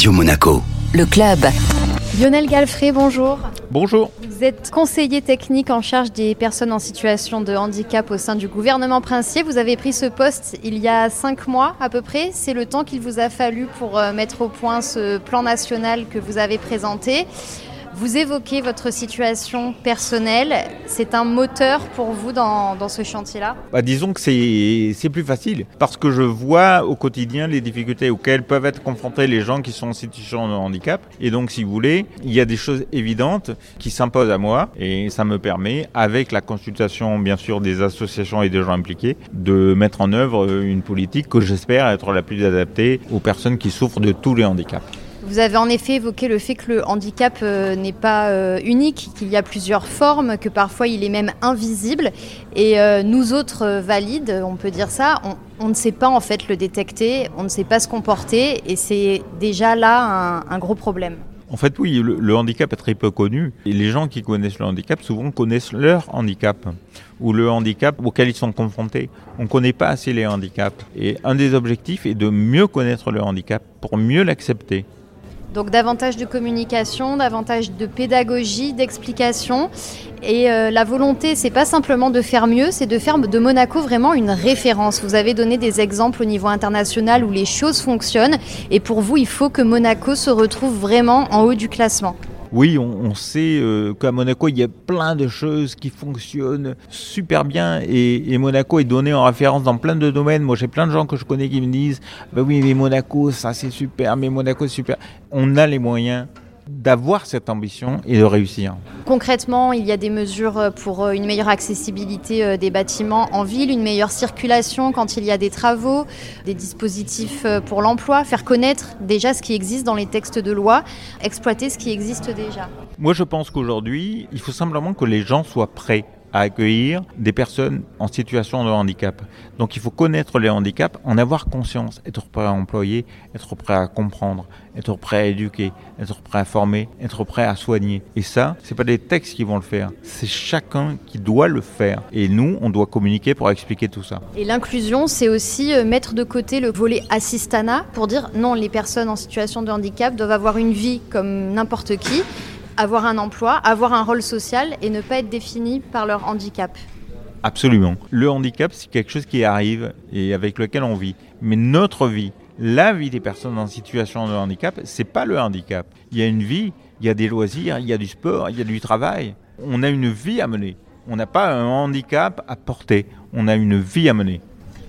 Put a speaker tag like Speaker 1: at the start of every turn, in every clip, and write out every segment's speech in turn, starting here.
Speaker 1: Radio Monaco.
Speaker 2: Le club.
Speaker 3: Lionel Galfré, bonjour.
Speaker 4: Bonjour.
Speaker 3: Vous êtes conseiller technique en charge des personnes en situation de handicap au sein du gouvernement princier. Vous avez pris ce poste il y a cinq mois à peu près. C'est le temps qu'il vous a fallu pour euh, mettre au point ce plan national que vous avez présenté. Vous évoquez votre situation personnelle. C'est un moteur pour vous dans, dans ce chantier-là?
Speaker 4: Bah, Disons que c'est plus facile parce que je vois au quotidien les difficultés auxquelles peuvent être confrontés les gens qui sont en situation de handicap. Et donc, si vous voulez, il y a des choses évidentes qui s'imposent à moi et ça me permet, avec la consultation bien sûr des associations et des gens impliqués, de mettre en œuvre une politique que j'espère être la plus adaptée aux personnes qui souffrent de tous les handicaps.
Speaker 3: Vous avez en effet évoqué le fait que le handicap euh, n'est pas euh, unique, qu'il y a plusieurs formes, que parfois il est même invisible. Et euh, nous autres valides, on peut dire ça, on, ne sait pas en fait le détecter, on ne sait pas se comporter, et c'est déjà là un, gros problème.
Speaker 4: En fait, oui, le, handicap est très peu connu. Et les gens qui connaissent le handicap, souvent connaissent leur handicap ou le handicap auquel ils sont confrontés. On ne connaît pas assez les handicaps. Et un des objectifs est de mieux connaître le handicap pour mieux l'accepter.
Speaker 3: Donc davantage de communication, davantage de pédagogie, d'explication. Et euh, la volonté, c'est pas simplement de faire mieux, c'est de faire de Monaco vraiment une référence. Vous avez donné des exemples au niveau international où les choses fonctionnent. Et pour vous, il faut que Monaco se retrouve vraiment en haut du classement.
Speaker 4: Oui, on, sait euh, qu'à Monaco, il y a plein de choses qui fonctionnent super bien et, Monaco est donné en référence dans plein de domaines. Moi, j'ai plein de gens que je connais qui me disent bah oui, mais Monaco, ça c'est super, mais Monaco c'est super. On a les moyens d'avoir cette ambition et de réussir.
Speaker 3: Concrètement, il y a des mesures pour euh, une meilleure accessibilité euh, des bâtiments en ville, une meilleure circulation quand il y a des travaux, des dispositifs euh, pour l'emploi, faire connaître déjà ce qui existe dans les textes de loi, exploiter ce qui existe déjà.
Speaker 4: Moi, je pense qu'aujourd'hui, il faut simplement que les gens soient prêts à accueillir des personnes en situation de handicap. Donc il faut connaître les handicaps, en avoir conscience, être prêt à employer, être prêt à comprendre, être prêt à éduquer, être prêt à former, être prêt à soigner. Et ça, c'est pas des textes qui vont le faire, c'est chacun qui doit le faire. Et nous, on doit communiquer pour expliquer tout ça.
Speaker 3: Et l'inclusion, c'est aussi euh, mettre de côté le volet assistana pour dire non, les personnes en situation de handicap doivent avoir une vie comme n'importe qui avoir un emploi, avoir un rôle social et ne pas être défini par leur handicap.
Speaker 4: Absolument. Le handicap, c'est quelque chose qui arrive et avec lequel on vit. Mais notre vie, la vie des personnes en situation de handicap, c'est pas le handicap. Il y a une vie, il y a des loisirs, il y a du sport, il y a du travail. On a une vie à mener. On n'a pas un handicap à porter. On a une vie à mener.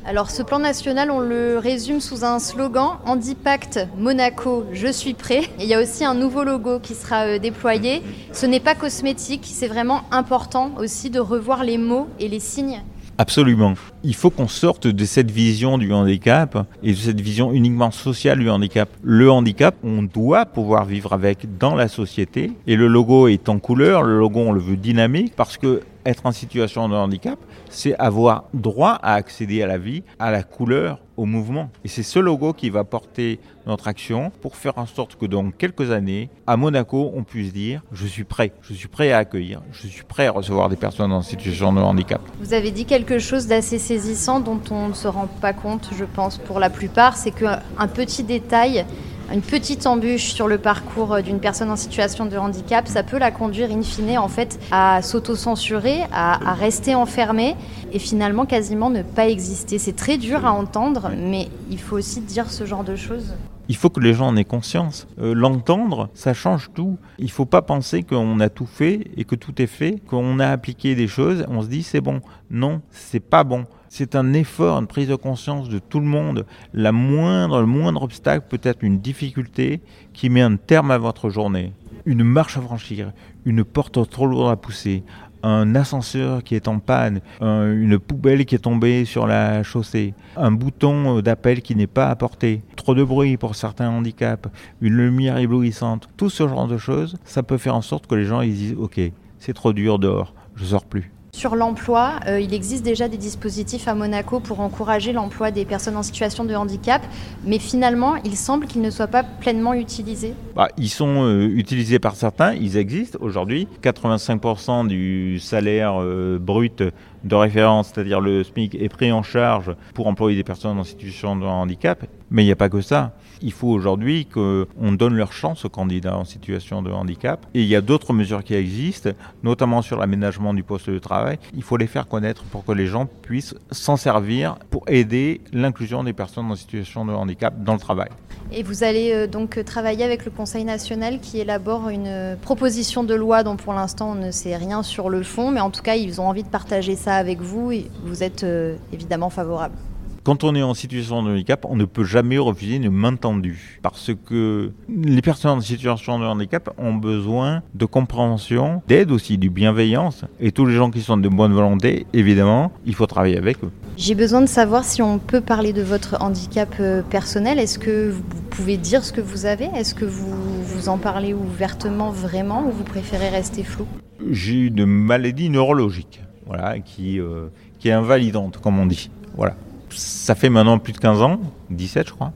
Speaker 3: Alors ce plan national, on le résume sous un slogan Handipact Monaco, je suis prêt. il y a aussi un nouveau logo qui sera euh, déployé. Ce n'est pas cosmétique, c'est vraiment important aussi de revoir les mots et les signes
Speaker 4: Absolument. Il faut qu'on sorte de cette vision du handicap et de cette vision uniquement sociale du handicap. Le handicap, on doit pouvoir vivre avec dans la société et le logo est en couleur, le logo on le veut dynamique parce que être en situation de handicap, c'est avoir droit à accéder à la vie, à la couleur, mouvement. Et c'est ce logo qui va porter notre action pour faire en sorte que dans quelques années, à Monaco, on puisse dire je suis prêt, je suis prêt à accueillir, je suis prêt à recevoir des personnes en situation de handicap.
Speaker 3: Vous avez dit quelque chose d'assez saisissant dont on ne se rend pas compte, je pense, pour la plupart, c'est qu'un petit détail une petite embûche sur le parcours d'une personne en situation de handicap, ça peut la conduire in fine en fait à s'auto-censurer, à, rester enfermée et finalement quasiment ne pas exister. C'est très dur à entendre, mais il faut aussi dire ce genre de choses.
Speaker 4: Il faut que les gens en aient conscience. Euh, l'entendre, ça change tout. Il ne faut pas penser qu'on a tout fait et que tout est fait, qu'on a appliqué des choses, on se dit c'est bon. Non, c'est pas bon. C'est un effort, une prise de conscience de tout le monde. La moindre, le moindre obstacle peut être une difficulté qui met un terme à votre journée. Une marche à franchir, une porte trop lourde à pousser, un ascenseur qui est en panne, une poubelle qui est tombée sur la chaussée, un bouton d'appel qui n'est pas apporté, trop de bruit pour certains handicaps, une lumière éblouissante, tout ce genre de choses, ça peut faire en sorte que les gens ils disent ok, c'est trop dur dehors, je sors plus.
Speaker 3: Sur l'emploi, euh, il existe déjà des dispositifs à Monaco pour encourager l'emploi des personnes en situation de handicap, mais finalement, il semble qu'ils ne soient pas pleinement utilisés.
Speaker 4: Bah, ils sont euh, utilisés par certains, ils existent aujourd'hui. 85% du salaire euh, brut de référence, c'est-à-dire le SMIC, est pris en charge pour employer des personnes en situation de handicap. Mais il n'y a pas que ça. Il faut aujourd'hui qu'on donne leur chance aux candidats en situation de handicap. Et il y a d'autres mesures qui existent, notamment sur l'aménagement du poste de travail. Il faut les faire connaître pour que les gens puissent s'en servir pour aider l'inclusion des personnes en situation de handicap dans le travail.
Speaker 3: Et vous allez euh, donc travailler avec le Conseil national qui élabore une euh, proposition de loi dont pour l'instant on ne sait rien sur le fond, mais en tout cas ils ont envie de partager ça avec vous et vous êtes euh, évidemment favorable.
Speaker 4: Quand on est en situation de handicap, on ne peut jamais refuser une main tendue. Parce que les personnes en situation de handicap ont besoin de compréhension, d'aide aussi, de bienveillance. Et tous les gens qui sont de bonne volonté, évidemment, il faut travailler avec eux.
Speaker 3: J'ai besoin de savoir si on peut parler de votre handicap euh, personnel. Est-ce que vous pouvez dire ce que vous avez? Est-ce que vous, vous en parlez ouvertement vraiment ou vous préférez rester flou?
Speaker 4: J'ai une maladie neurologique voilà, qui, euh, qui est invalidante, comme on dit. Voilà ça fait maintenant plus de 15 ans, 17 je crois.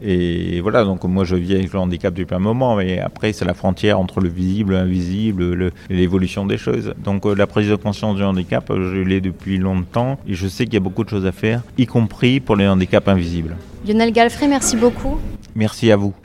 Speaker 4: Et voilà, donc moi je vis avec le handicap depuis un moment, mais après c'est la frontière entre le visible, l'invisible, l'évolution des choses. Donc euh, la prise de conscience du handicap, je l'ai depuis longtemps et je sais qu'il y a beaucoup de choses à faire, y compris pour les handicaps invisibles.
Speaker 3: Lionel Galfrey, merci beaucoup.
Speaker 4: Merci à vous.